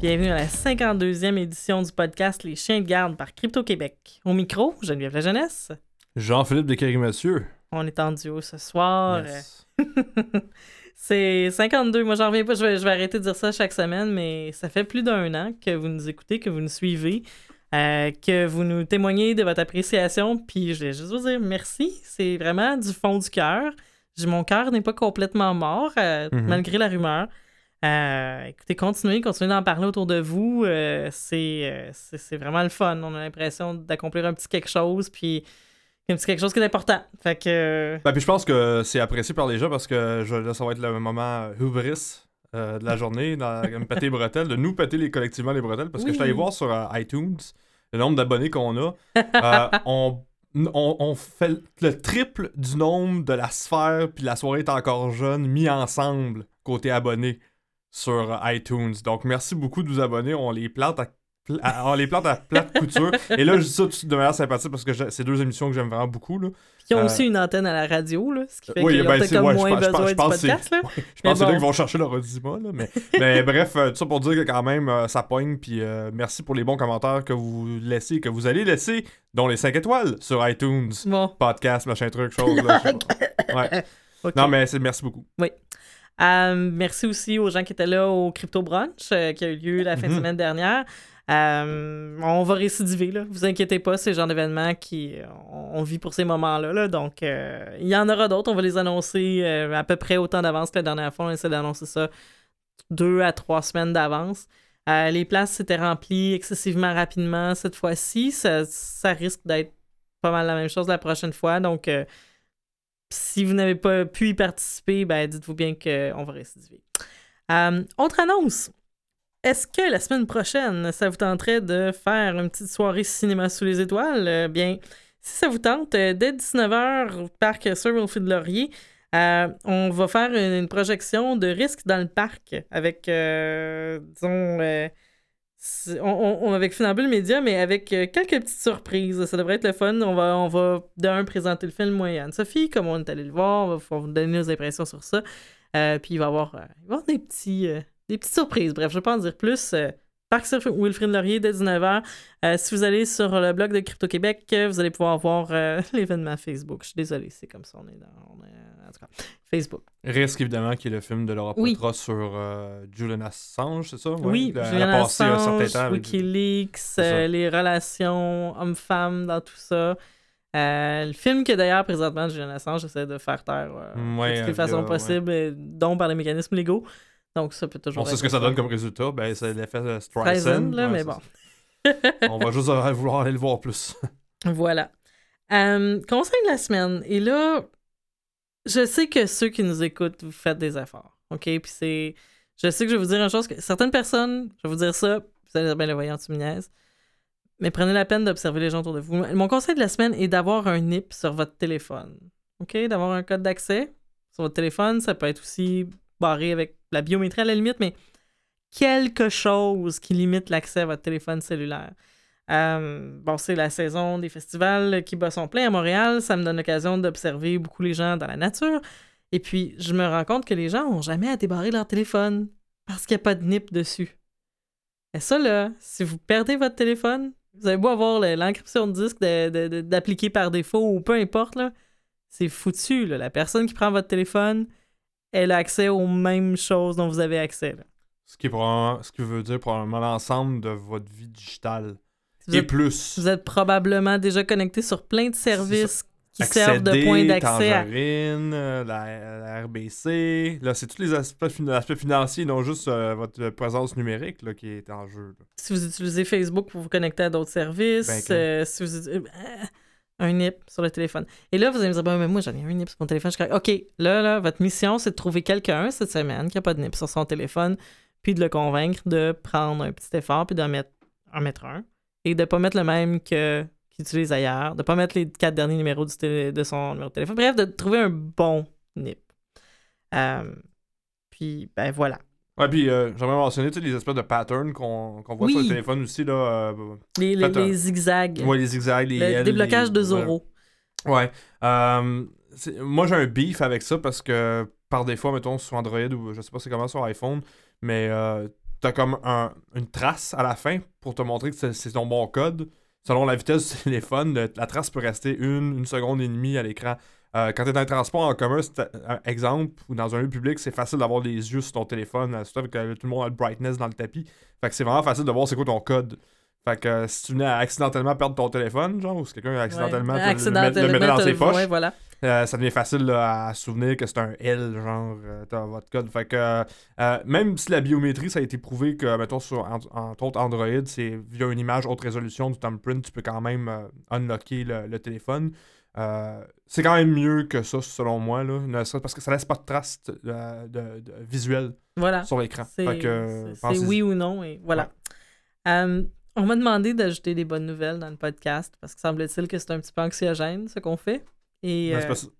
Bienvenue à la 52e édition du podcast Les Chiens de garde par Crypto Québec. Au micro, Geneviève La Jeunesse. Jean-Philippe de Mathieu. On est en duo ce soir. Yes. C'est 52. Moi, j'en reviens pas. Je vais, je vais arrêter de dire ça chaque semaine, mais ça fait plus d'un an que vous nous écoutez, que vous nous suivez, euh, que vous nous témoignez de votre appréciation. Puis je vais juste vous dire merci. C'est vraiment du fond du cœur. Mon cœur n'est pas complètement mort, euh, Mhm. malgré la rumeur. Euh, écoutez, continuez, continuez d'en parler autour de vous. Euh, c'est, euh, c'est vraiment le fun. On a l'impression d'accomplir un petit quelque chose, puis un petit quelque chose qui est important. Fait que. Ben, puis je pense que c'est apprécié par les gens parce que je, là, ça va être le moment hubris euh, de la journée, dans, me péter les bretelles, de nous péter les, collectivement les bretelles. Parce que je suis allé voir sur iTunes le nombre d'abonnés qu'on a. On, on, on fait le triple du nombre de la sphère, puis la soirée est encore jeune, mis ensemble côté abonnés sur euh, iTunes. Donc merci beaucoup de vous abonner. On les plante à on les plante à plate couture. Et là, je dis ça tout de manière sympathique parce que c'est deux émissions que j'aime vraiment beaucoup. Là. Qui ont Euh, aussi une antenne à la radio, là, ce qui fait Oui, qu'ils ont ben, c'est- comme ouais, je moins pense- je besoin je du podcast. Là. Je Mais pense que c'est là qu'ils vont chercher leur audima, là. Mais, mais bref, euh, tout ça pour dire que quand même, euh, ça pogne. Puis euh, merci pour les bons commentaires que vous laissez, que vous allez laisser, dont les 5 étoiles sur iTunes. Bon, Podcast, machin truc, chose. Là, ouais. Non, mais merci beaucoup. Euh, merci aussi aux gens qui étaient là au Crypto Brunch euh, qui a eu lieu la fin de Mhm. semaine dernière. Euh, on va récidiver, là. Vous inquiétez pas, c'est le genre d'événement qui on, vit pour ces moments-là. Là. Donc, euh, il y en aura d'autres. On va les annoncer à peu près autant d'avance que la dernière fois. On essaie d'annoncer ça deux à trois semaines d'avance. Les places s'étaient remplies excessivement rapidement cette fois-ci. Ça, ça risque d'être pas mal la même chose la prochaine fois. Donc, euh, si vous n'avez pas pu y participer, ben dites-vous bien qu'on va récidiver. Euh, autre annonce. Est-ce que la semaine prochaine, ça vous tenterait de faire une petite soirée cinéma sous les étoiles? Euh, bien, si ça vous tente, euh, dès 19h au parc Sir Wilfrid Laurier, euh, on va faire une, une projection de risque dans le parc avec, disons, on, on- avec Funambule Média, mais avec euh, quelques petites surprises. Ça devrait être le fun. On va, on va d'un présenter le film, moi et Anne-Sophie, comme on est allé le voir. On va, vous donner nos impressions sur ça. Euh, puis il va y avoir, euh, avoir des, petits, des petites surprises. Bref, je ne vais pas en dire plus. Parc sur Wilfrid Laurier dès 19h. Euh, si vous allez sur le blog de Crypto Québec, euh, vous allez pouvoir voir l'événement Facebook. Je suis désolé, c'est comme ça. On est dans. on est- tout cas, Facebook. Risque, évidemment, qui est le film de Laura Oui. Poitras sur euh, Julian Assange, c'est ça? Ouais, oui, elle Julian a passé un certain Assange, temps Wikileaks, euh, les relations hommes-femmes dans tout ça. Euh, le film que d'ailleurs, présentement, Julian Assange essaie de faire taire ouais, de toutes les façons possibles, dont par les mécanismes légaux. Donc, ça peut toujours On sait ce que ça donne comme résultat. Ben, c'est l'effet Streisand, là, mais bon. On va juste vouloir aller le voir plus. Voilà. Euh, conseil de la semaine. Et là, je sais que ceux qui nous écoutent, vous faites des efforts. OK? Puis c'est. Je sais que je vais vous dire une chose que certaines personnes, je vais vous dire ça, vous allez dire, ben le voyant, tu me niaises. Mais prenez la peine d'observer les gens autour de vous. Mon conseil de la semaine est d'avoir un NIP sur votre téléphone. OK? D'avoir un code d'accès sur votre téléphone. Ça peut être aussi barré avec la biométrie à la limite, mais quelque chose qui limite l'accès à votre téléphone cellulaire. Euh, bon, c'est la saison des festivals qui bat son plein à Montréal. Ça me donne l'occasion d'observer beaucoup les gens dans la nature. Et puis, je me rends compte que les gens n'ont jamais à débarrer leur téléphone parce qu'il n'y a pas de NIP dessus. Et ça, là, si vous perdez votre téléphone, vous avez beau avoir le- l'encryption de disque d'appliquer par défaut ou peu importe, là, c'est foutu. La personne qui prend votre téléphone, elle a accès aux mêmes choses dont vous avez accès. Ce qui, ce qui veut dire probablement l'ensemble de votre vie digitale. Vous Et êtes, plus. vous êtes probablement déjà connecté sur plein de services qui Accéder, servent de point d'accès à... Euh, la, la RBC. Là, c'est tous les aspects, fin- aspects financiers, non juste euh, votre présence numérique là, qui est en jeu. là. Si vous utilisez Facebook pour vous connecter à d'autres services, Ben, euh, si vous utilisez- euh, un NIP sur le téléphone. Et là, vous allez me dire, ben, mais moi, j'en ai un NIP sur mon téléphone. Je suis. OK, là, là, votre mission, c'est de trouver quelqu'un cette semaine qui n'a pas de NIP sur son téléphone, puis de le convaincre de prendre un petit effort, puis d'en mettre, en mettre un, et de ne pas mettre le même que qu'il utilise ailleurs, de ne pas mettre les quatre derniers numéros du télé- de son numéro de téléphone. Bref, de trouver un bon NIP. Euh, puis, ben voilà. Ouais, puis euh, j'aimerais mentionner les espèces de patterns qu'on qu'on voit sur le téléphone aussi. Là, euh, Les, zigzags. ouais, les zigzags, les le L, déblocage les- de. Zoro. Ouais. Moi, j'ai un beef avec ça parce que par défaut, mettons, sur Android ou je sais pas c'est comment sur iPhone, mais t'as comme un- une trace à la fin pour te montrer que c'est- ton bon code. Selon la vitesse du téléphone, la trace peut rester une, une seconde et demie à l'écran. Euh, quand tu es dans un transport en commun, c'est un exemple, ou dans un lieu public, c'est facile d'avoir les yeux sur ton téléphone, euh, euh, tout le monde a le brightness dans le tapis. Fait que c'est vraiment facile de voir c'est quoi ton code. Fait que euh, si tu venais à accidentellement perdre ton téléphone, genre, ou si quelqu'un accidentellement Ouais. le, le mettait dans ses poches, ouais, voilà. euh, ça devient facile là, à souvenir que c'est un L, genre, euh, dans votre code. Fait que, euh, même si la biométrie, ça a été prouvé que, mettons, sur, en- entre autres Android, c'est via une image haute résolution du thumbprint, tu peux quand même euh, unlocker le, le téléphone. C'est quand même mieux que ça, selon moi, là, parce que ça laisse pas de traces de, de- de- visuelles Voilà. sur l'écran. C'est oui ou non, et voilà. On m'a demandé d'ajouter des bonnes nouvelles dans le podcast parce que semble-t-il que c'est un petit peu anxiogène ce qu'on fait. Et, c'est euh,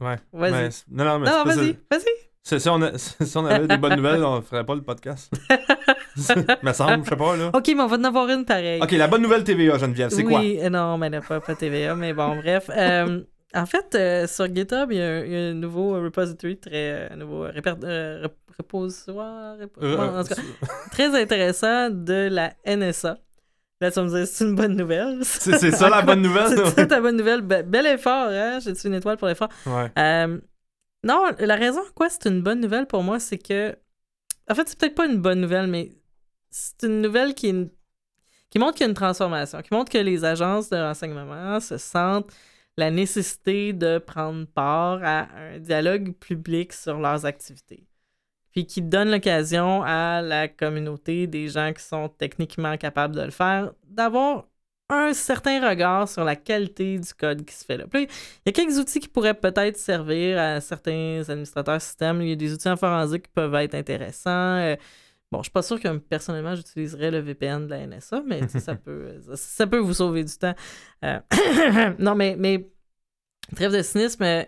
Ouais. vas-y. c'est- non, non, mais non, vas-y, vas-y. Si on, a- si on avait des bonnes nouvelles, on ferait pas le podcast. me semble, je sais pas, là. Ok, mais on va en avoir une pareille. Ok, la bonne nouvelle TVA, Geneviève, c'est oui, quoi? euh, non, mais là, pas, pas TVA, mais bon, bref. Euh, en fait, euh, sur GitHub, il y, a un, il y a un nouveau repository, très, un nouveau réper- euh, repositoire, en tout cas, très intéressant de la NSA. Là, tu vas me dire, c'est une bonne nouvelle. C'est ça la bonne nouvelle? C'est ça ta bonne nouvelle. Be- bel effort, hein? J'ai-tu une étoile pour l'effort? Ouais. Euh, non, la raison quoi c'est une bonne nouvelle pour moi, c'est que. En fait, c'est peut-être pas une bonne nouvelle, mais c'est une nouvelle qui, une- qui montre qu'il y a une transformation, qui montre que les agences de renseignement se sentent la nécessité de prendre part à un dialogue public sur leurs activités. Puis qui donne l'occasion à la communauté des gens qui sont techniquement capables de le faire d'avoir un certain regard sur la qualité du code qui se fait là. Puis il y a quelques outils qui pourraient peut-être servir à certains administrateurs système. Il y a des outils en forensique qui peuvent être intéressants. Euh, bon, je suis pas sûr que personnellement j'utiliserais le VPN de la NSA, mais tu sais, ça peut ça, ça peut vous sauver du temps. Euh, non, mais, mais trêve de cynisme, euh,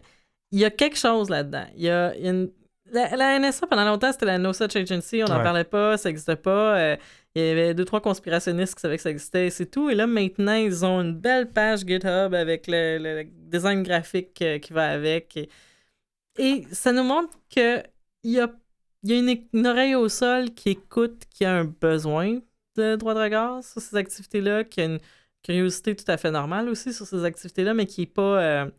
il y a quelque chose là-dedans. Il y a, il y a une- la, la NSA, pendant longtemps, c'était la No Such Agency. On n'en Ouais. parlait pas, ça n'existait pas. euh, il y avait deux, trois conspirationnistes qui savaient que ça existait, et c'est tout. Et là, maintenant, ils ont une belle page GitHub avec le, design graphique euh, qui va avec. Et, et ça nous montre que il y a, il y a une, une oreille au sol qui écoute, qui a un besoin de droit de regard sur ces activités-là, qui a une curiosité tout à fait normale aussi sur ces activités-là, mais qui n'est pas, euh,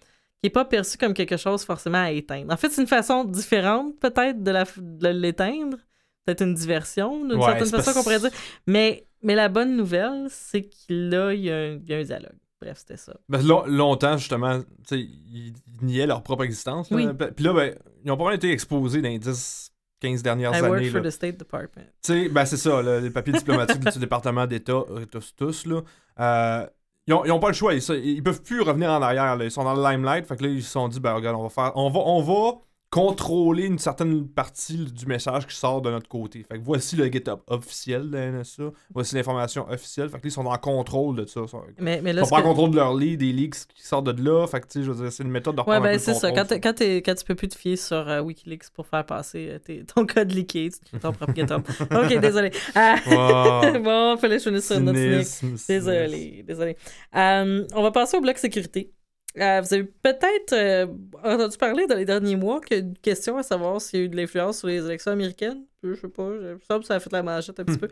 qui est pas perçue comme quelque chose forcément à éteindre. En fait, c'est une façon différente peut-être de, l'éteindre. Peut-être une diversion, d'une Ouais, certaine façon qu'on pourrait dire. Mais, mais la bonne nouvelle, c'est que là, il y, a un- il y a un dialogue. Bref, c'était ça. Ben, long- longtemps, justement, ils, ils niaient leur propre existence. Oui. Puis là, ben, ils ont pas mal été exposés dans les 10, 15 dernières I work années. for là. the State Department. Ben c'est ça, là, les papiers diplomatiques du département d'État, euh, tous, tous, là. Euh, ils, ont, pas le choix, ils, ils peuvent plus revenir en arrière, là. Ils sont dans le limelight, fait que là, ils se sont dit, ben regarde, on va faire, on va contrôler une certaine partie du message qui sort de notre côté. Fait que voici le GitHub officiel de NSA, voici l'information officielle, fait que là, ils sont en contrôle de ça. Ils sont, Mais, mais ils là, sont ce pas en que- contrôle de leur lead, des leaks qui sortent de là, fait que tu sais, je veux dire, c'est une méthode de Ouais, ben c'est ça. Quand, quand, quand tu peux plus te fier sur euh, Wikileaks pour faire passer euh, ton code tu crées ton propre GitHub. ok, désolé. Ah, Wow. bon, fallait que je finisse sur une note cynique. Désolé, désolé. Euh, on va passer au bloc sécurité. Euh, vous avez peut-être euh, entendu parler dans les derniers mois qu'il y a une question à savoir s'il y a eu de l'influence sur les élections américaines? Je sais pas, je que ça a fait la manchette un petit Hmm. peu.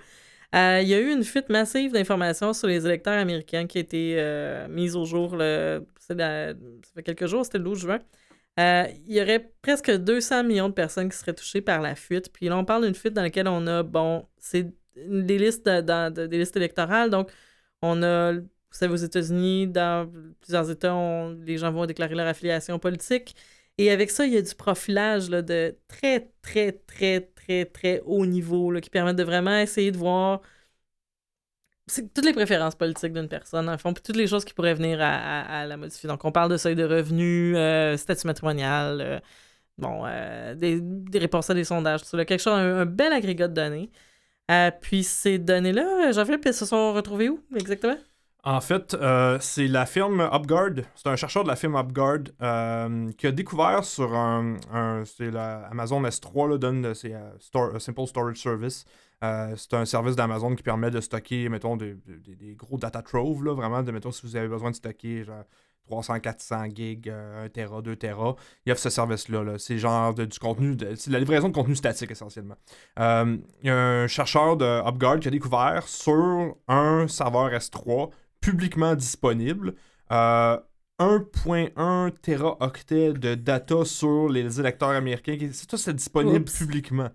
Euh, il y a eu une fuite massive d'informations sur les électeurs américains qui a été euh, mise au jour le, la- ça fait quelques jours, c'était le 12 juin. Il y aurait presque 200 millions de personnes qui seraient touchées par la fuite. Puis là, on parle d'une fuite dans laquelle on a, bon, c'est des listes, dans- de- des listes électorales. Donc, on a, vous savez, aux États-Unis, dans plusieurs États, on- les gens vont déclarer leur affiliation politique. Et avec ça, il y a du profilage là, de très, très, très, très, très haut niveau là, qui permettent de vraiment essayer de voir toutes les préférences politiques d'une personne, en fond, puis toutes les choses qui pourraient venir à, la modifier. Donc, on parle de seuil de revenus, euh, statut matrimonial, euh, bon, euh, des, des réponses à des sondages, tout ça, là, quelque chose, un, un bel agrégat de données. Puis ces données-là, Jean-Philippe, elles se sont retrouvées où exactement? En fait, euh, c'est la firme UpGuard. C'est un chercheur de la firme UpGuard euh, qui a découvert sur un. un- c'est Amazon S3 là, c'est euh, Store- Simple Storage Service. Euh, c'est un service d'Amazon qui permet de stocker, mettons, des, gros data troves, là, vraiment, de, mettons, si vous avez besoin de stocker genre, 300, 400 gigs, 1 Tera, 2 Tera. Ils offrent ce service-là. Là. C'est genre de, du contenu, c'est la livraison de contenu statique essentiellement. Euh, il y a un chercheur de UpGuard qui a découvert sur un serveur S3 publiquement disponible. 1.1 teraoctet de data sur les électeurs américains. C'est tout, c'est disponible publiquement.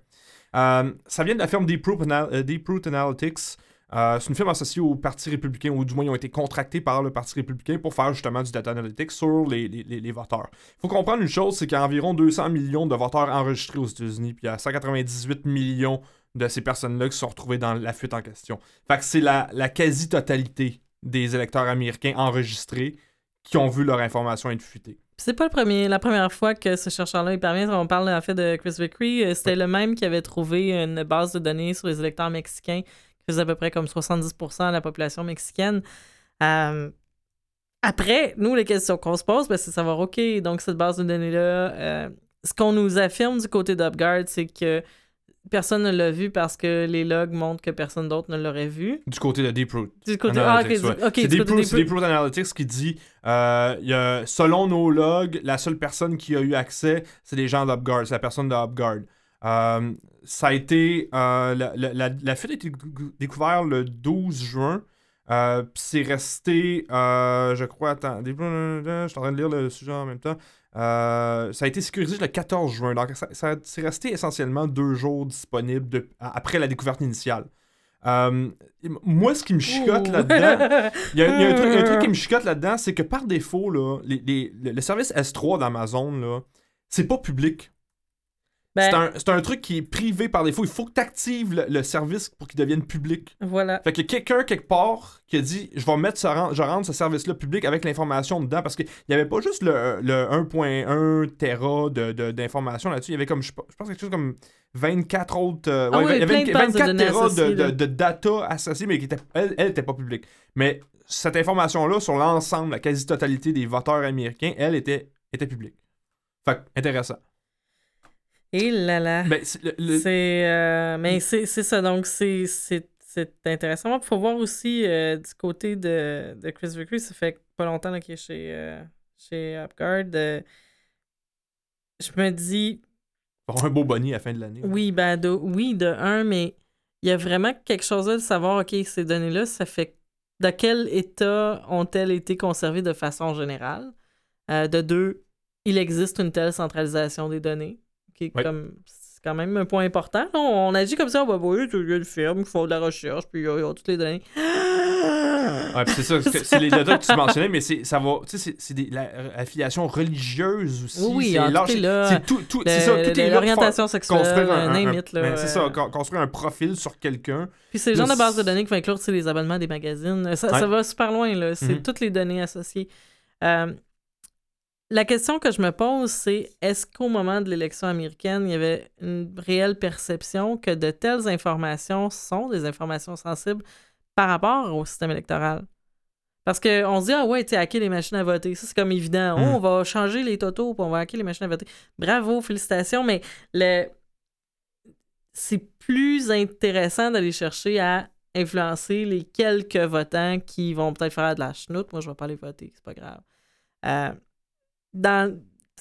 Euh, ça vient de la firme Deeproot, euh, Analytics. Euh, c'est une firme associée au Parti républicain, ou du moins ils ont été contractés par le Parti républicain pour faire justement du data analytics sur les, les, voteurs. Il faut comprendre une chose, c'est qu'il y a environ 200 millions de voteurs enregistrés aux États-Unis, puis il y a 198 millions de ces personnes-là qui sont retrouvées dans la fuite en question. Fait que c'est la, la quasi-totalité des électeurs américains enregistrés qui ont vu leur information être fuitée. C'est pas le premier, la première fois que ce chercheur-là parvient. On parle en fait de Chris Vickery. Euh, c'était le même qui avait trouvé une base de données sur les électeurs mexicains qui faisait à peu près comme 70% de la population mexicaine. Euh, après, nous, les questions qu'on se pose, ben, c'est savoir, OK, donc cette base de données-là, euh, ce qu'on nous affirme du côté d'UpGuard, c'est que personne ne l'a vu parce que les logs montrent que personne d'autre ne l'aurait vu. Du côté de Deeproot. Du côté Analytics, ah, okay. c'est Deeproot, Analytics qui dit euh, y a, selon nos logs, la seule personne qui a eu accès, c'est les gens d'UpGuard, c'est la personne de Euh, ça a été. Euh, la, la, la, fuite a été découverte le 12 juin. Euh, c'est resté, je crois, attends, je suis en train de lire le sujet en même temps. Euh, ça a été sécurisé le 14 juin. Donc, ça, c'est resté essentiellement deux jours disponible après la découverte initiale. Euh, moi, ce qui me chicote là-dedans, il y, a, un truc, qui me chicote là-dedans, c'est que par défaut, là, le service S3 d'Amazon, c'est pas public. Ben c'est un, truc qui est privé par défaut. Il faut que tu actives le, service pour qu'il devienne public. Voilà. Fait que quelqu'un quelque part qui a dit je vais mettre ce, je rendre ce service-là public avec l'information dedans parce qu'il n'y avait pas juste le, le 1.1 Tera d'informations là-dessus. Il y avait comme, je, pense, quelque chose comme 24 autres. Euh, ah il y avait 24 Tera de, de, data associée, mais qui était, elle n'était pas publique. Mais cette information-là, sur l'ensemble, la quasi-totalité des voteurs américains, elle était, était publique. Fait intéressant. Et là là. Ben, c'est. Euh, mais c'est ça, donc c'est intéressant. Il faut voir aussi euh, du côté de, de Chris Vickery, ça fait pas longtemps qu'il est chez, euh, chez UpGuard. je me dis. Avoir un beau bonnet à la fin de l'année. Oui, ben de, oui, de un, mais il y a vraiment quelque chose là de savoir, OK, ces données-là, ça fait. Dans quel état ont-elles été conservées de façon générale? de deux, il existe une telle centralisation des données comme c'est quand même un point important. On, agit comme ça, on va voir, il y a une firme qui font de la recherche, puis il y a toutes les données. Ouais, c'est ça, c'est les données que tu mentionnais, mais c'est ça va, tu sais, c'est l'affiliation religieuse aussi. Oui, c'est tout, tout c'est ça, tout est l'orientation sexuelle, un, c'est ça, construire un profil sur quelqu'un. Puis c'est le genre de base de données qui va inclure les abonnements des magazines. Ça, ça va super loin là, c'est mm-hmm. toutes les données associées. Euh, la question que je me pose, c'est est-ce qu'au moment de l'élection américaine, il y avait une réelle perception que de telles informations sont des informations sensibles par rapport au système électoral? Parce qu'on se dit, ah ouais, tu hacké les machines à voter. Ça, c'est comme évident. Oh, hmm. on va changer les totaux, pour on va hacker les machines à voter. Bravo, félicitations, mais le... c'est plus intéressant d'aller chercher à influencer les quelques votants qui vont peut-être faire de la chenoute. Moi, je vais pas aller voter, c'est pas grave. Euh, dans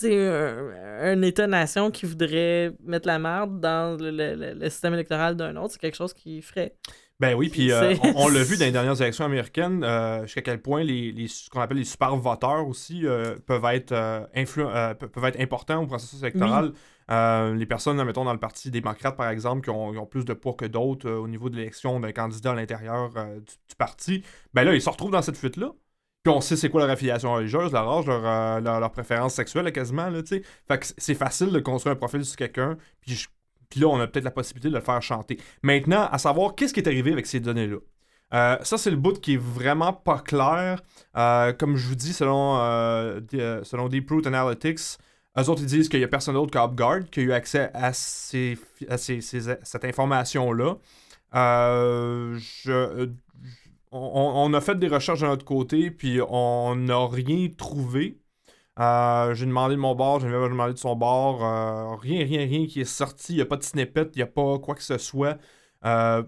un, État-nation qui voudrait mettre la merde dans le, système électoral d'un autre, c'est quelque chose qui ferait. Ben oui, puis euh, on, l'a vu dans les dernières élections américaines, euh, jusqu'à quel point les, les ce qu'on appelle les super voteurs aussi euh, peuvent, être, peuvent être importants au processus électoral. les personnes, mettons, dans le Parti démocrate, par exemple, qui ont, plus de poids que d'autres au niveau de l'élection d'un candidat à l'intérieur du, du, parti, ben là, ils se retrouvent dans cette fuite-là. Puis on sait c'est quoi leur affiliation religieuse, leur âge, leur, euh, leur, préférence sexuelle quasiment, là. Fait que c'est facile de construire un profil sur quelqu'un, puis, là, on a peut-être la possibilité de le faire chanter. Maintenant, à savoir, qu'est-ce qui est arrivé avec ces données-là? Euh, ça, c'est le bout qui est vraiment pas clair. Euh, comme je vous dis, selon, selon Deep Analytics, eux autres, ils disent qu'il y a personne d'autre qu'UpGuard qui a eu accès à, ces, à cette information-là. je on, a fait des recherches de notre côté, puis on n'a rien trouvé. Euh, j'ai demandé de mon bord, j'ai demandé de son bord. Euh, rien, rien, rien qui est sorti. Il n'y a pas de snippet, il n'y a pas quoi que ce soit. Euh,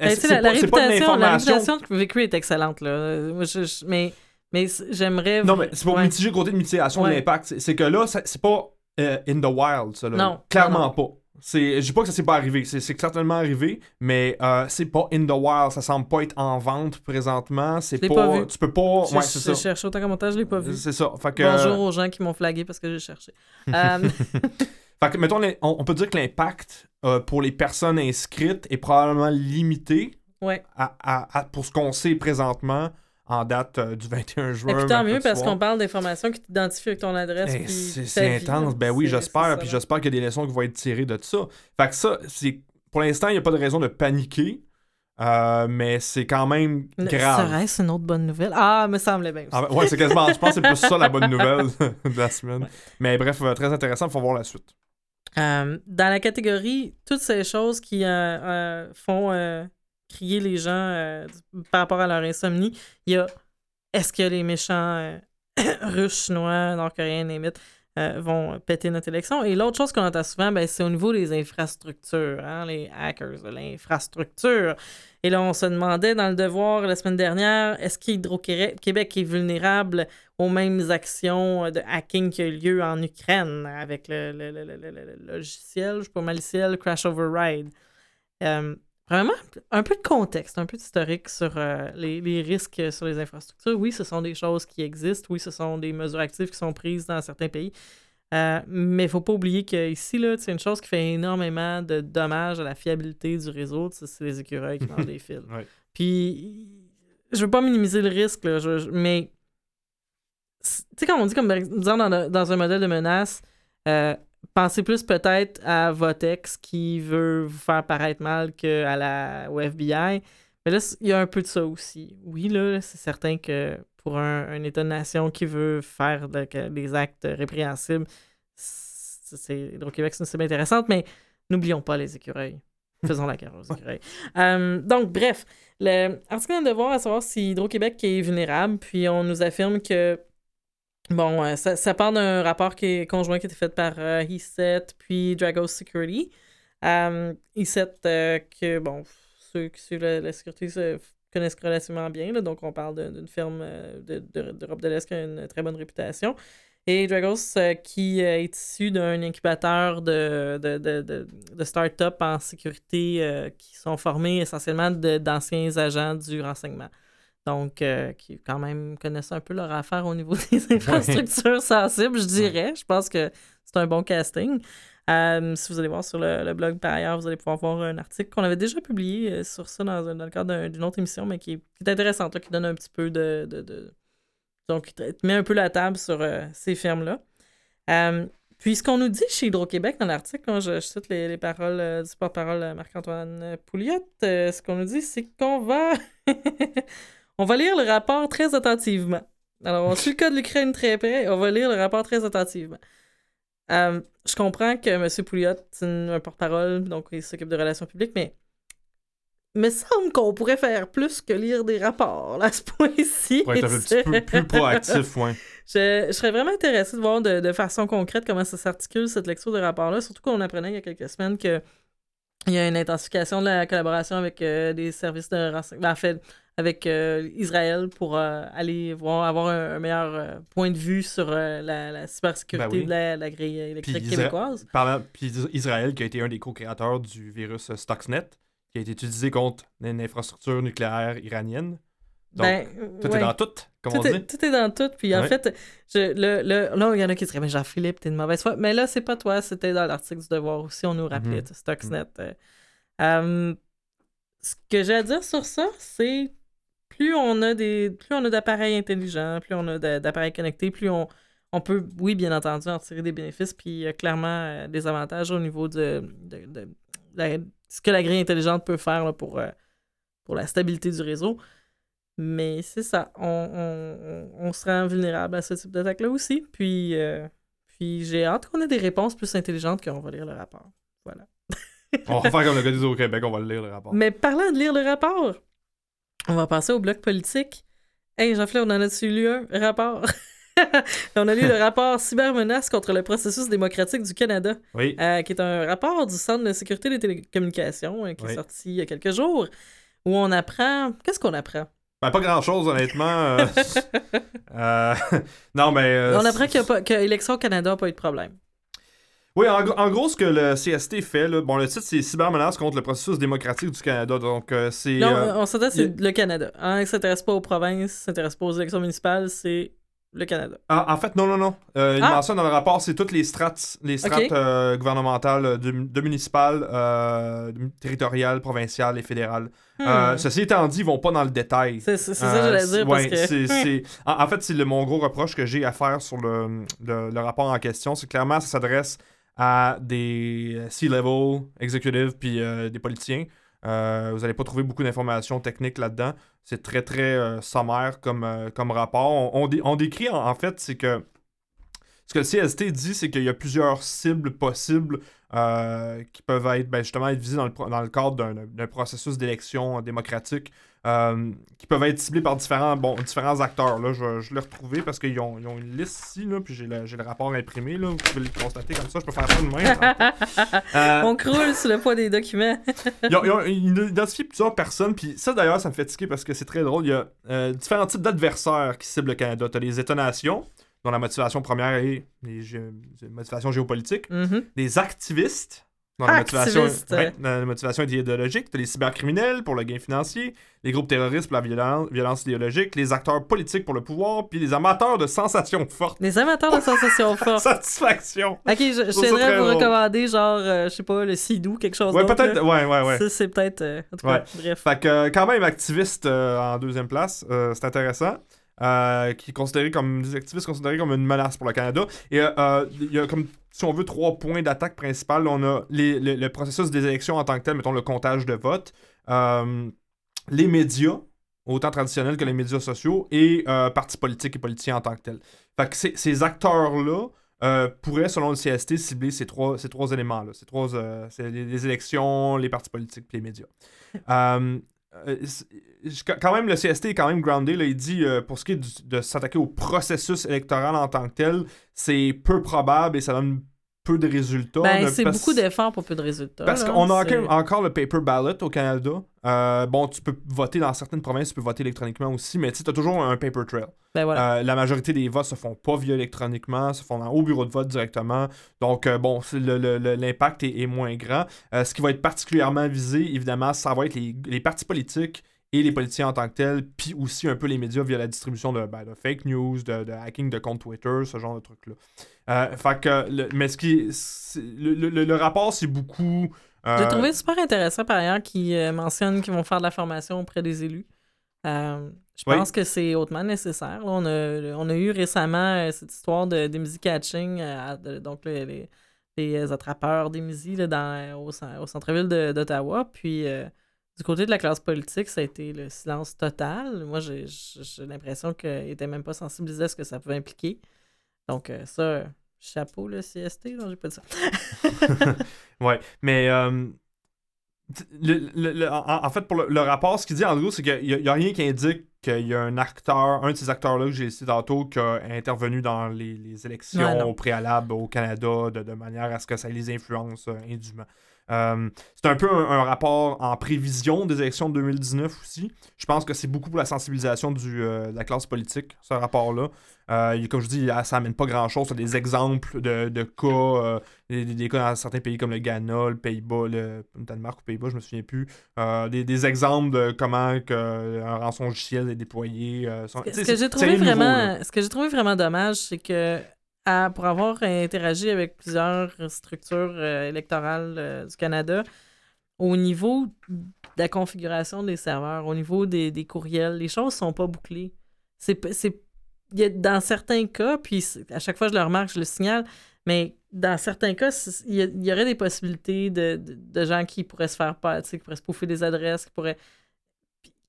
ben, c'est la, réputation, la de est excellente. Là. mais Mais j'aimerais. Non, mais c'est pour ouais. mitiger le côté de mitigation Ouais. de l'impact. C'est- que là, c'est pas in the wild, ça. Là. Non, Clairement non, pas. C'est, je dis pas que ça s'est pas arrivé, c'est, c'est certainement arrivé, mais euh, c'est pas in the wild, ça semble pas être en vente présentement, c'est pas, pas vu. tu peux pas, Je, ouais, c'est je ça, cherche autant commentaire, je l'ai pas vu. c'est ça, fait que, Bonjour aux gens qui m'ont flagué parce que j'ai cherché. Fait que mettons, on, on peut dire que l'impact euh, pour les personnes inscrites est probablement limité ouais. à, à- à- pour ce qu'on sait présentement en date euh, du 21 juin. Et puis tant mieux parce qu'on parle d'informations qui t'identifient avec ton adresse. Eh, c'est vie, intense. Ben oui, j'espère. Puis j'espère qu'il y a des leçons qui vont être tirées de ça. Fait que ça, c'est pour l'instant, il n'y a pas de raison de paniquer. euh, mais c'est quand même grave. Serait-ce une autre bonne nouvelle? Ah, me semblait bien. Ah, ouais, c'est quasiment. Je pense que c'est plus ça la bonne nouvelle de la semaine. Ouais. Mais bref, euh, très intéressant. Il faut voir la suite. Euh, dans la catégorie, toutes ces choses qui font crier les gens euh, par rapport à leur insomnie, il y a est-ce que les méchants euh, russes, chinois, nord-coréens, limite, vont péter notre élection? Et l'autre chose qu'on entend souvent, ben, c'est au niveau des infrastructures, hein, les hackers l'infrastructure. Et là, on se demandait dans le devoir la semaine dernière, est-ce qu'Hydro-Québec est vulnérable aux mêmes actions de hacking qui a eu lieu en Ukraine avec le, le- le- le- logiciel, je sais pas, maliciel, Crash Override? Euh, Vraiment, un peu de contexte, un peu d'historique sur euh, les, les risques sur les infrastructures. Oui, ce sont des choses qui existent. Oui, ce sont des mesures actives qui sont prises dans certains pays. Euh, mais il ne faut pas oublier qu'ici, là, c'est une chose qui fait énormément de dommages à la fiabilité du réseau. C'est les écureuils qui mangent des fils. Ouais. Puis, je veux pas minimiser le risque, là, je- je- mais tu sais, quand on dit, comme dans, dans un modèle de menace, euh, pensez plus peut-être à votre ex qui veut vous faire paraître mal qu'à la, au FBI. Mais là, il y a un peu de ça aussi. Oui, là, c'est certain que pour un, un État-nation qui veut faire de- des actes répréhensibles, Hydro-Québec, c'est une cible intéressante, mais n'oublions pas les écureuils. Faisons la guerre aux écureuils. Euh, donc, bref, l'article le devoir à savoir si Hydro-Québec est vulnérable, puis on nous affirme que Bon, euh, ça, ça part d'un rapport qui est conjoint qui a été fait par euh, E7 puis Dragos Security. E7, euh, que, bon, ceux qui suivent la, la sécurité se connaissent relativement bien. là. donc, on parle d'une firme de- de- d'Europe de l'Est qui a une très bonne réputation. Et Dragos, qui est issu d'un incubateur de, de, de, de, start-up en sécurité qui sont formés essentiellement d'anciens agents du renseignement. Donc, euh, qui quand même connaissent un peu leur affaire au niveau des infrastructures sensibles, je dirais. Je pense que c'est un bon casting. Euh, si vous allez voir sur le, le blog par ailleurs, vous allez pouvoir voir un article qu'on avait déjà publié euh, sur ça dans, le cadre d'un- d'une autre émission, mais qui est, qui est intéressante, là, qui donne un petit peu de. de, de- donc, qui te met un peu la table sur euh, ces fermes-là. Euh, puis, ce qu'on nous dit chez Hydro-Québec dans l'article, je, je cite les, les paroles du porte-parole Marc-Antoine Pouliot, ce qu'on nous dit, c'est qu'on va. on va lire le rapport très attentivement. Alors, on suit le cas de l'Ukraine très près, on va lire le rapport très attentivement. Euh, je comprends que M. Pouliot, c'est un porte-parole, donc il s'occupe de relations publiques, mais il me semble qu'on pourrait faire plus que lire des rapports là, à ce point-ci. Pour être un petit peu plus proactif, ouais. Je, je serais vraiment intéressée de voir de, de façon concrète comment ça s'articule, cette lecture de rapport-là, surtout qu'on apprenait il y a quelques semaines que il y a une intensification de la collaboration avec euh, des services de renseignement, en fait, avec euh, Israël pour euh, aller voir, avoir un, un meilleur euh, point de vue sur la, la cybersécurité Ben oui. de la, la grille électrique Puis québécoise. Puis Is- Israël, qui a été un des co-créateurs du virus Stuxnet, qui a été utilisé contre une infrastructure nucléaire iranienne. Donc, Ben, tout ouais. est dans tout, comme tout on est, dit. tout est dans tout. Puis en Ouais. fait, je, le, le, là, il y en a qui diraient, mais Jean-Philippe, t'es une mauvaise foi. Mais là, c'est pas toi, c'était dans l'article du Devoir aussi, on nous rappelait, Mhm. Stuxnet. ce que j'ai à dire sur ça, c'est plus on a des plus on a d'appareils intelligents, plus on a d'a- d'appareils connectés, plus on, on peut, oui, bien entendu, en tirer des bénéfices, puis il y a clairement euh, des avantages au niveau de, de- de la- ce que la grille intelligente peut faire là, pour, euh, pour la stabilité du réseau. Mais c'est ça, on, on, se rend vulnérable à ce type d'attaque-là aussi. Puis, euh, puis j'ai hâte qu'on ait des réponses plus intelligentes qu'on va lire le rapport. Voilà. On va faire comme le gars au Québec, on va le lire le rapport. Mais parlant de lire le rapport, on va passer au bloc politique. Hey, Jean-Philippe, on en a-tu lu un? Rapport? on a lu le rapport Cybermenace contre le processus démocratique du Canada, Oui. euh, qui est un rapport du Centre de sécurité des télécommunications, euh, qui est sorti il y a quelques jours, où on apprend. Qu'est-ce qu'on apprend? Ben, pas grand-chose, honnêtement. euh, non, mais... euh, On apprend Élections au Canada n'a pas eu de problème. Oui, en, gros- en gros, ce que le CST fait, là, bon, le titre, c'est Cybermenace contre le processus démocratique du Canada. Donc, euh, c'est... Non, euh, on s'entend, c'est il le Canada. Hein, il s'intéresse pas aux provinces, il s'intéresse pas aux élections municipales, c'est le Canada. En, en fait, non, non, non. Euh, il Ah! mentionne dans le rapport, c'est toutes les strates, les strates euh, gouvernementales, de, de municipales, euh, territoriales, provinciales et fédérales. Hmm. ceci étant dit, ils vont pas dans le détail. C'est ça que j'allais dire, ouais, parce que... c'est- c'est- En, en fait, c'est mon gros reproche que j'ai à faire sur le, le- le rapport en question. C'est que clairement, ça s'adresse à des euh, C-level, executives, puis euh, des politiciens. Euh, vous n'allez pas trouver beaucoup d'informations techniques là-dedans. C'est très, très sommaire comme, comme rapport. On, on dé- on décrit, en, fait, c'est que ce que le CST dit, c'est qu'il y a plusieurs cibles possibles qui peuvent être ben, justement visées dans le, cadre d'un processus d'élection démocratique, euh, qui peuvent être ciblées par différents, bon, différents acteurs. Là. Je, je l'ai retrouvé parce qu'ils ont, ils ont une liste ici, là, puis j'ai le, le rapport imprimé. Là, vous pouvez le constater comme ça, je peux faire ça de même. Euh, On croule sous le poids des documents. ils, ont, ils ont- ils identifient plusieurs personnes, puis ça d'ailleurs, ça me fait tiquer parce que c'est très drôle. Il y a euh, différents types d'adversaires qui ciblent le Canada. Tu as les États-nations, dont la motivation première est les gé- motivations géopolitiques, Mhm. des activistes, dont la motivation, ouais, la motivation est idéologique, tu as les cybercriminels pour le gain financier, les groupes terroristes pour la violence, violence idéologique, les acteurs politiques pour le pouvoir, puis les amateurs de sensations fortes. Les amateurs de sensations fortes. Satisfaction. Ok, je, je très vous recommander, genre, euh, je sais pas, le Sidou, quelque chose Ouais, peut-être. Ouais, ouais, ouais. Ça, c'est peut-être. euh, en tout cas, Ouais. bref. Fait que euh, quand même activiste euh, en deuxième place, c'est intéressant. Euh, qui est considéré comme des activistes considérés comme une menace pour le Canada. Et euh, euh, il y a comme si on veut trois points d'attaque principales. On a les- le, le processus des élections en tant que tel, mettons le comptage de vote, euh, les médias, autant traditionnels que les médias sociaux, et partis politiques et politiciens en tant que tels. Fait que ces- acteurs-là pourraient, selon le CST, cibler ces trois, ces trois éléments-là. Ces trois, les, les élections, les partis politiques et les médias. Euh, quand même, le CST est quand même groundé. Il dit, euh, pour ce qui est de s'attaquer au processus électoral en tant que tel, c'est peu probable et ça donne peu de résultats. Ben, c'est parce- beaucoup d'efforts pour peu de résultats. parce qu'on a encore, le paper ballot au Canada. Euh, bon, tu peux voter dans certaines provinces, tu peux voter électroniquement aussi, mais tu as toujours un paper trail. Ben voilà. Euh, la majorité des votes se font pas via électroniquement, se font au bureau de vote directement. Donc, euh, bon, l'impact est, est moins grand. Ce qui va être particulièrement visé, évidemment, ça va être les, les partis politiques et les politiciens en tant que tels, puis aussi un peu les médias via la distribution de, ben, de fake news, de, de hacking de comptes Twitter, ce genre de trucs-là. Euh, fait que, le- mais ce qui est- le, le- le rapport, c'est beaucoup. euh, J'ai trouvé super intéressant par ailleurs qu'ils euh, mentionnent qu'ils vont faire de la formation auprès des élus. Je Oui. pense que c'est hautement nécessaire. là. On, a, on a eu récemment cette histoire de d'Emzy Catching, euh, à- de- donc le- les, les attrapeurs là, dans- au, au centre-ville d'Ottawa. Puis du côté de la classe politique, ça a été le silence total. Moi, j'ai l'impression qu'ils n'étaient même pas sensibilisés à ce que ça pouvait impliquer. Donc euh, ça, chapeau le CST, non, j'ai pas dit ça. Ouais, mais euh, le- le- le- en, en fait, pour le, rapport, ce qu'il dit en gros, c'est qu'il n'y a, rien qui indique qu'il y a un acteur, un de ces acteurs-là que j'ai cité tantôt, qui a intervenu dans les, les élections Ouais, au préalable au Canada de, de manière à ce que ça les influence euh, indûment. Euh, c'est un peu un, un rapport en prévision des élections de 2019 aussi. Je pense que c'est beaucoup pour la sensibilisation du, euh, de la classe politique, ce rapport-là. Euh, comme je dis, ça amène pas grand-chose. C'est des exemples de, de cas, des, cas dans certains pays comme le Ghana, le Pays-Bas, le Danemark ou Pays-Bas, je me souviens plus. Des, des exemples de comment que un rançon logiciel est déployé. sont- Ce que j'ai trouvé nouveau, vraiment, ce que j'ai trouvé vraiment dommage, c'est que pour avoir interagi avec plusieurs structures euh, électorales euh, du Canada, au niveau de la configuration des serveurs, au niveau des, courriels, les choses sont pas bouclées. C'est, c'est, dans certains cas, puis à chaque fois je le remarque, je le signale, mais dans certains cas, il y, aurait des possibilités de, de- gens qui pourraient se faire pas, qui pourraient se pouffer des adresses, qui pourraient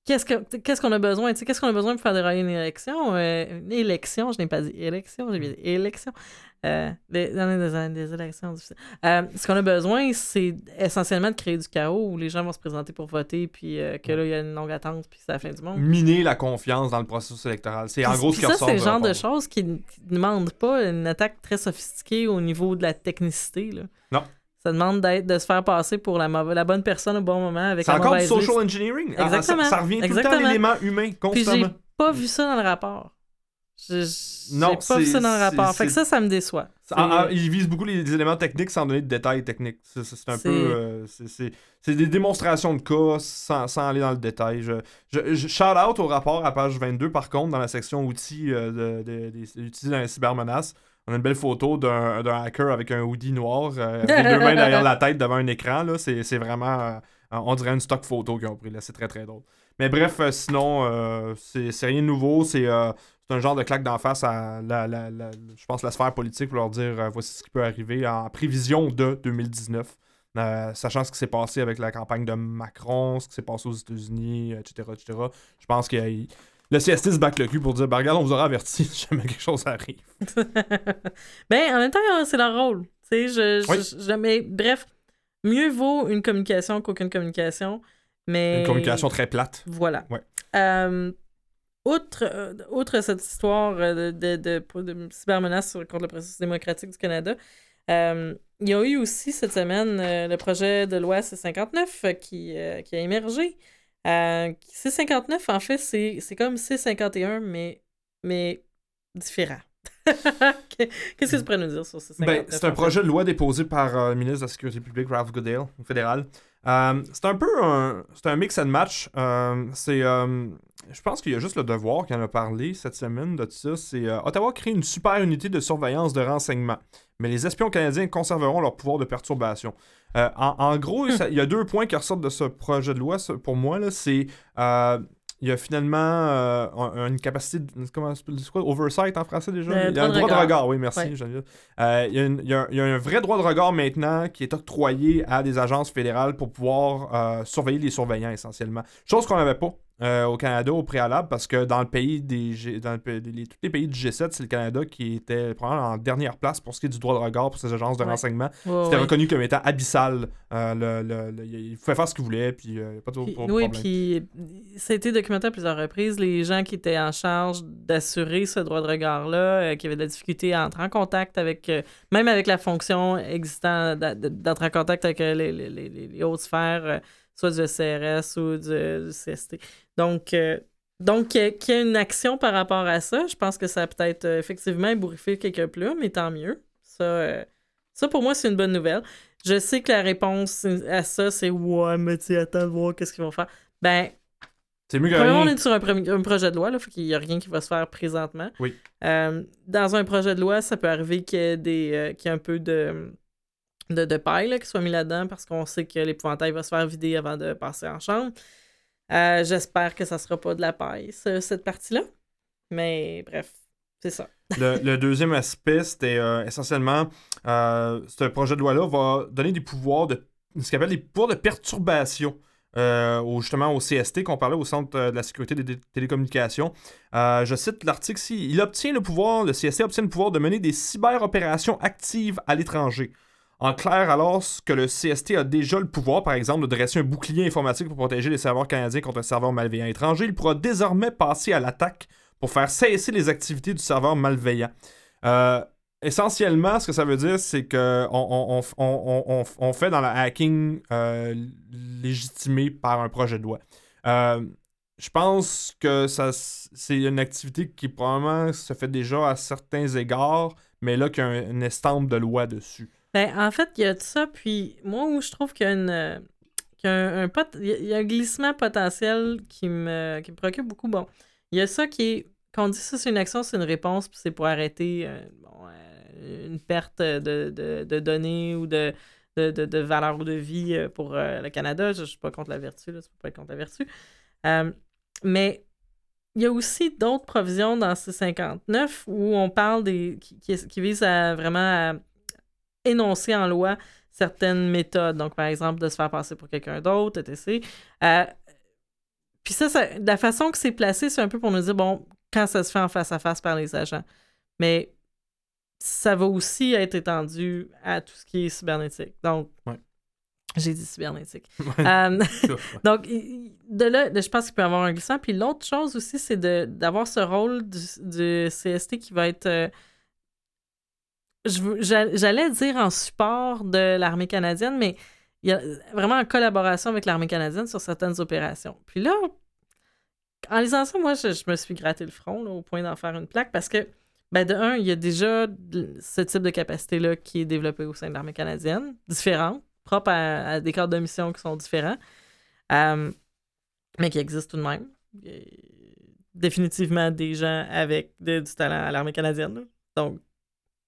Qu'est-ce que- qu'est-ce qu'on a besoin? tu sais, Qu'est-ce qu'on a besoin pour faire dérailler une élection? Euh, une élection, je n'ai pas dit élection, j'ai bien dit élection. Euh, des, des, des élections difficiles. Euh, ce qu'on a besoin, c'est essentiellement de créer du chaos où les gens vont se présenter pour voter, puis euh, que là, il y a une longue attente, puis c'est la fin du monde. Miner la confiance dans le processus électoral. C'est en gros ce qui ça, ressort c'est le genre de choses qui ne qui ne demandent pas une attaque très sophistiquée au niveau de la technicité. Là. Non. Ça demande de se faire passer pour la, bonne personne au bon moment avec C'est encore du social liste. engineering. Ah, Exactement. Ça, ça revient tout le temps à l'élément humain, Puis j'ai constamment. pas vu ça dans le rapport. Je- J'ai Non, pas vu ça dans le rapport. Fait que ça, ça me déçoit. Ah, ah, ils visent beaucoup les, les éléments techniques sans donner de détails techniques. C'est, un peu. euh, c'est, des démonstrations de cas sans, sans aller dans le détail. Je, je, je- shout out au rapport à page 22, par contre, dans la section outils euh, de, de- des- utilisés dans les cybermenaces. On a une belle photo d'un, hacker avec un hoodie noir, euh, avec les deux mains derrière la tête devant un écran. Là. C'est, c'est vraiment. euh, on dirait une stock photo qu'ils ont pris. Là. C'est très très drôle. Mais bref, euh, sinon, c'est, c'est rien de nouveau. C'est. c'est un genre de claque d'en face à la, la- la- je pense, la sphère politique pour leur dire voici ce qui peut arriver en prévision de 2019. euh, sachant ce qui s'est passé avec la campagne de Macron, ce qui s'est passé aux États-Unis, etc., etc. Je pense que il- le CST se back le cul pour dire bah, regarde, on vous aura averti si jamais quelque chose arrive. ben, en même temps, euh, c'est leur rôle. Tu sais, je, Oui. bref, mieux vaut une communication qu'aucune communication. Mais... Une communication très plate. Voilà. Ouais. Euh, outre, euh, outre cette histoire euh, de, de, de, de cybermenace contre le processus démocratique du Canada, euh, il y a eu aussi cette semaine euh, le projet de loi C-59 euh, qui, qui a émergé. Euh, C-59, en fait, c'est comme C-51, mais, mais différent. Qu'est-ce que tu pourrais nous dire sur C-59? Ben, c'est un projet de loi déposé par euh, le ministre de la Sécurité publique, Ralph Goodale, au fédéral. Euh, c'est un peu un, c'est un mix and match. C'est, je pense qu'il y a juste le devoir qui en a parlé cette semaine de ça. C'est Ottawa crée une super unité de surveillance de renseignement, mais les espions canadiens conserveront leur pouvoir de perturbation. Euh, en, en gros, ça- il y a deux points qui ressortent de ce projet de loi. Pour moi, c'est euh, il y a finalement euh, un- une capacité, de, comment c'est quoi, oversight en français déjà? Il y a un droit de regard. oui, merci Ouais. Euh, il, y a une- il y a un- il y a un vrai droit de regard maintenant qui est octroyé à des agences fédérales pour pouvoir euh, surveiller les surveillants essentiellement. Chose qu'on n'avait pas euh, au Canada au préalable parce que dans le pays des G- dans le les- tous les pays du G7, c'est le Canada qui était probablement en dernière place pour ce qui est du droit de regard pour ces agences de Ouais. renseignement. Ouais, C'était ouais. reconnu comme étant abyssal. Euh, le, le- il pouvait faire ce qu'il voulait, puis euh, pas trop Puis- de oui, problème. puis ça a été documenté à plusieurs reprises. Les gens qui étaient en charge d'assurer ce droit de regard-là, euh, qui avaient de la difficulté à entrer en contact avec, même avec la fonction existante, d'entrer en contact avec les, les- les- hautes sphères, soit du CRS ou du, du CST. Donc, euh, donc qu'il y ait- qu'il y ait une action par rapport à ça, je pense que ça a peut-être euh, effectivement ébouriffé quelques plumes, mais tant mieux. Ça, euh, ça pour moi, c'est une bonne nouvelle. Je sais que la réponse à ça, c'est Ouais, mais tu attends de voir qu'est-ce qu'ils vont faire. Ben, C'est mieux que on est sur un, projet de loi, là, fait qu'il n'y a rien qui va se faire présentement. Oui. Euh, dans un projet de loi, ça peut arriver qu'il y ait, des, euh, qu'il y ait un peu de, de, de paille qui soit mis là-dedans parce qu'on sait que l'épouvantail va se faire vider avant de passer en chambre. Euh, J'espère que ça sera pas de la paille, ce- cette partie-là. Mais bref, c'est ça. Le, deuxième aspect, c'était euh, essentiellement, euh, ce projet de loi-là va donner des pouvoirs de, ce qu'on appelle des pouvoirs de perturbation. au, justement au CST qu'on parlait au Centre de la sécurité des télécommunications. Je cite l'article ici. Il obtient le pouvoir, le CST obtient le pouvoir de mener des cyber-opérations actives à l'étranger. En clair, alors que le CST a déjà le pouvoir, par exemple, de dresser un bouclier informatique pour protéger les serveurs canadiens contre un serveur malveillant étranger, il pourra désormais passer à l'attaque pour faire cesser les activités du serveur malveillant. Euh, essentiellement, ce que ça veut dire, c'est que on, on- on- on- on- on fait dans le hacking euh, légitimé par un projet de loi. Euh, je pense que c'est une activité qui probablement se fait déjà à certains égards, mais là qu'il y a un- une estampe de loi dessus. Ben, en fait, il y a de ça, puis moi, où je trouve qu'il y a, une, euh, qu'il y a un, pot- il y a- un glissement potentiel qui me, qui me préoccupe beaucoup. Bon, il y a ça qui est, quand on dit ça, c'est une action, c'est une réponse, puis c'est pour arrêter euh, euh, une perte de, de, données ou de, de, de, valeur ou de vie pour le Canada. Je ne suis pas contre la vertu, là, peux pas contre la vertu. Mais il y a aussi d'autres provisions dans C59 où on parle des. qui, qui, qui visent à vraiment à énoncer en loi certaines méthodes. Donc, par exemple, de se faire passer pour quelqu'un d'autre, etc. Euh, puis ça, ça- la façon que c'est placé, c'est un peu pour nous dire, bon, quand ça se fait en face à face par les agents. Mais ça va aussi être étendu à tout ce qui est cybernétique. Donc, Ouais. j'ai dit cybernétique. Euh, donc, de là, de- je pense qu'il peut y avoir un glissement. Puis l'autre chose aussi, c'est d'avoir ce rôle du, du CST qui va être. euh, j'allais dire en support de l'armée canadienne, mais il y a vraiment en collaboration avec l'armée canadienne sur certaines opérations. Puis là, en lisant ça, moi, je, me suis gratté le front au point d'en faire une plaque parce que, ben, de un, il y a déjà ce type de capacité-là qui est développé au sein de l'armée canadienne, différent, propre à, des cadres de mission qui sont différents, euh, mais qui existent tout de même. définitivement des gens avec du talent à l'armée canadienne. Donc,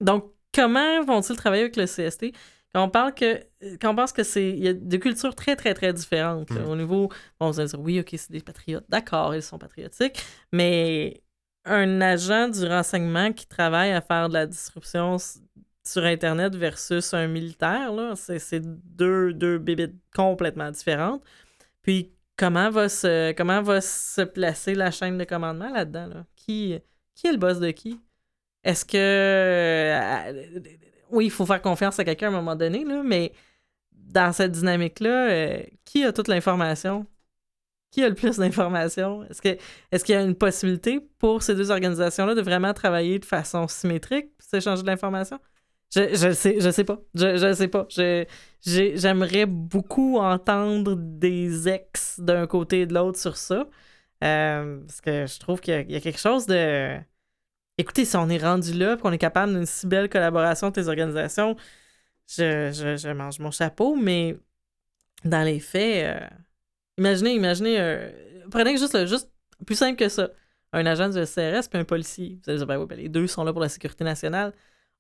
donc, comment vont-ils travailler avec le CST? Quand on parle que quand on pense que c'est il y a des cultures très très très différentes mm. au niveau bon, on va dire oui ok c'est des patriotes d'accord ils sont patriotiques mais un agent du renseignement qui travaille à faire de la disruption sur internet versus un militaire là c'est deux deux bébites complètement différentes puis comment va se comment va se placer la chaîne de commandement là-dedans là? qui qui est le boss de qui? Est-ce que. Euh, oui, il faut faire confiance à quelqu'un à un moment donné, là, mais dans cette dynamique-là, euh, qui a toute l'information? Qui a le plus d'informations? Est-ce qu'il y a une possibilité pour ces deux organisations-là de vraiment travailler de façon symétrique, s'échanger de l'information? Je, je sais, sais pas. Je, je sais pas. j'aimerais beaucoup entendre des ex d'un côté et de l'autre sur ça. Euh, parce que je trouve qu'il y, a quelque chose de écoutez, si on est rendu là, qu'on est capable d'une si belle collaboration entre les organisations, je, mange mon chapeau, mais dans les faits, euh, imaginez, imaginez, euh, prenez juste, juste plus simple que ça. Un agent du CRS puis un policier. Vous allez dire, ben oui, ben les deux sont là pour la sécurité nationale.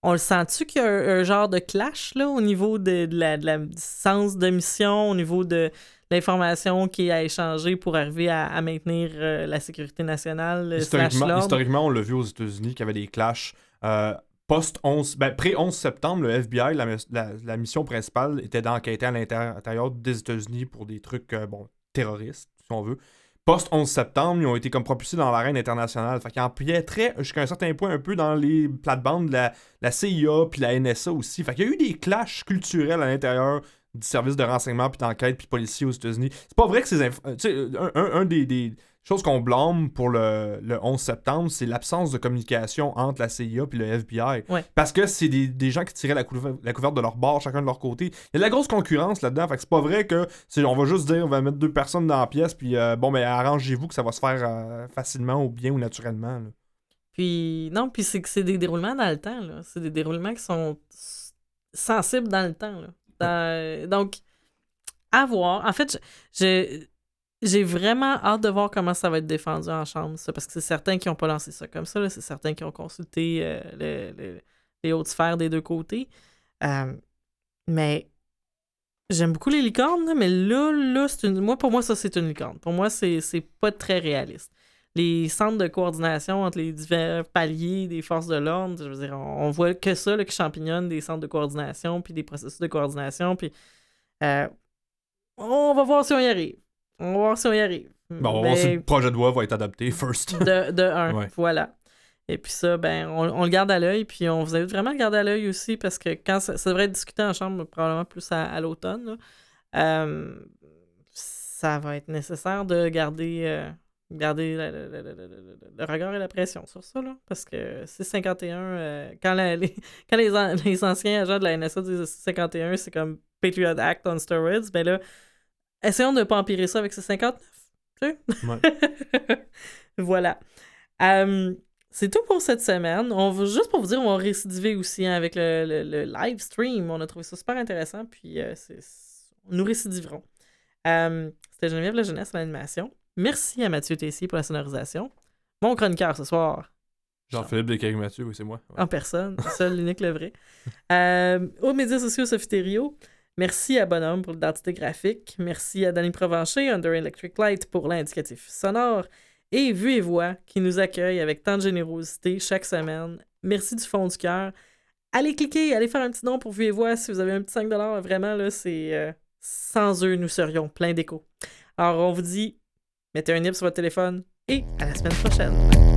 On le sent-tu qu'il y a un, genre de clash là, au niveau de, la, de la sens de mission, au niveau de, l'information qui est à échanger pour arriver à, maintenir euh, la sécurité nationale. Euh, historiquement, historiquement on l'a vu aux États-Unis qu'il y avait des clashs. Euh, post 11, ben, pré 11 septembre, le FBI, la, mission principale était d'enquêter à l'intérieur des États-Unis pour des trucs bon, terroristes, si on veut. Post 11 septembre, ils ont été comme propulsés dans l'arène internationale. Fait qu'ils empiétraient jusqu'à un certain point un peu dans les plates-bandes de la, CIA puis la NSA aussi. Fait qu'il y a eu des clashs culturels à l'intérieur du service de renseignement, puis d'enquête, puis policiers aux États-Unis. C'est pas vrai que ces sais, un, des, choses qu'on blâme pour le, 11 septembre, c'est l'absence de communication entre la CIA et le FBI. Parce que c'est des, gens qui tiraient la, la, couverte de leur bord, chacun de leur côté. Il y a de la grosse concurrence là-dedans. Fait que c'est pas vrai que on va juste dire on va mettre deux personnes dans la pièce, puis euh, bon, mais arrangez-vous que ça va se faire euh, facilement ou bien ou naturellement. Puis, non, puis c'est que c'est des déroulements dans le temps. C'est des déroulements qui sont sensibles dans le temps. Là donc, à voir. En fait, j'ai vraiment hâte de voir comment ça va être défendu en chambre, ça, parce que c'est certains qui n'ont pas lancé ça comme ça. C'est certains qui ont consulté euh, les hautes sphères des deux côtés. Euh, mais j'aime beaucoup les licornes, mais là, là une... moi, pour moi, ça, c'est une licorne. Pour moi, c'est pas très réaliste les centres de coordination entre les divers paliers des forces de l'ordre. Je veux dire, on, voit que ça là, qui champignonne des centres de coordination, puis des processus de coordination, puis euh, on va voir si on y arrive. On va voir si on y arrive. Bon, on va voir si le projet de loi va être adopté first. de, de un, voilà. Et puis ça, ben, on, le garde à l'œil, puis on vous invite vraiment à le garder à l'œil aussi, parce que quand ça, devrait être discuté en chambre, probablement plus à, l'automne, euh, ça va être nécessaire de garder euh, garder le, regard et la pression sur ça, là, parce que 651, euh, quand, les, quand les, anciens agents de la NSA disent 651, c'est comme Patriot Act on steroids, ben là, essayons de ne pas empirer ça avec 659, tu sais? voilà. c'est tout pour cette semaine. On va, juste pour vous dire, on va récidiver aussi hein, avec le, live stream. On a trouvé ça super intéressant, puis euh, nous récidiverons. C'était Geneviève La Jeunesse à l'animation. Merci à Mathieu Tessier pour la sonorisation. Mon chroniqueur ce soir. Jean-Philippe Descaries Mathieu, oui, c'est moi. En personne, seul, l'unique, le vrai. Euh, aux médias sociaux Sophitério, merci à Bonhomme pour l'identité graphique. Merci à Danny Provencher, Under Electric Light, pour l'indicatif sonore. Et Vue et Voix, qui nous accueille avec tant de générosité chaque semaine. Merci du fond du cœur. Allez cliquer, allez faire un petit nom pour Vue et Voix si vous avez un petit 5 Vraiment, là, c'est. Euh, sans eux, nous serions plein d'écho. Alors, on vous dit Mettez un nip sur votre téléphone et à la semaine prochaine.